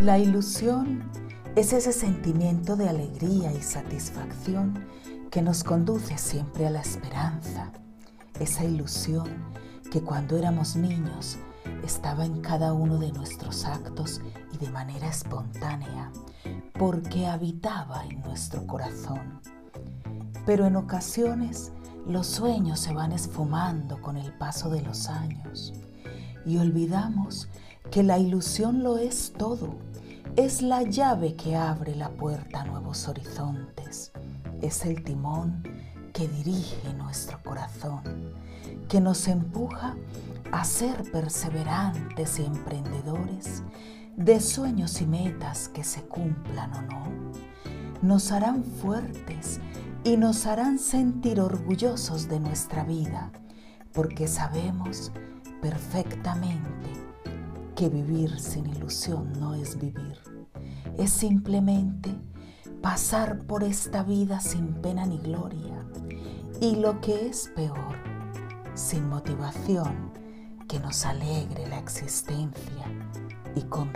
La ilusión es ese sentimiento de alegría y satisfacción que nos conduce siempre a la esperanza, esa ilusión que cuando éramos niños estaba en cada uno de nuestros actos y de manera espontánea, porque habitaba en nuestro corazón. Pero en ocasiones los sueños se van esfumando con el paso de los años y olvidamos que la ilusión lo es todo es la llave que abre la puerta a nuevos horizontes. Es el timón que dirige nuestro corazón, que nos empuja a ser perseverantes y emprendedores de sueños y metas que se cumplan o no. Nos harán fuertes y nos harán sentir orgullosos de nuestra vida, porque sabemos perfectamente que vivir sin ilusión no es vivir, es simplemente pasar por esta vida sin pena ni gloria. Y lo que es peor, sin motivación que nos alegre la existencia y con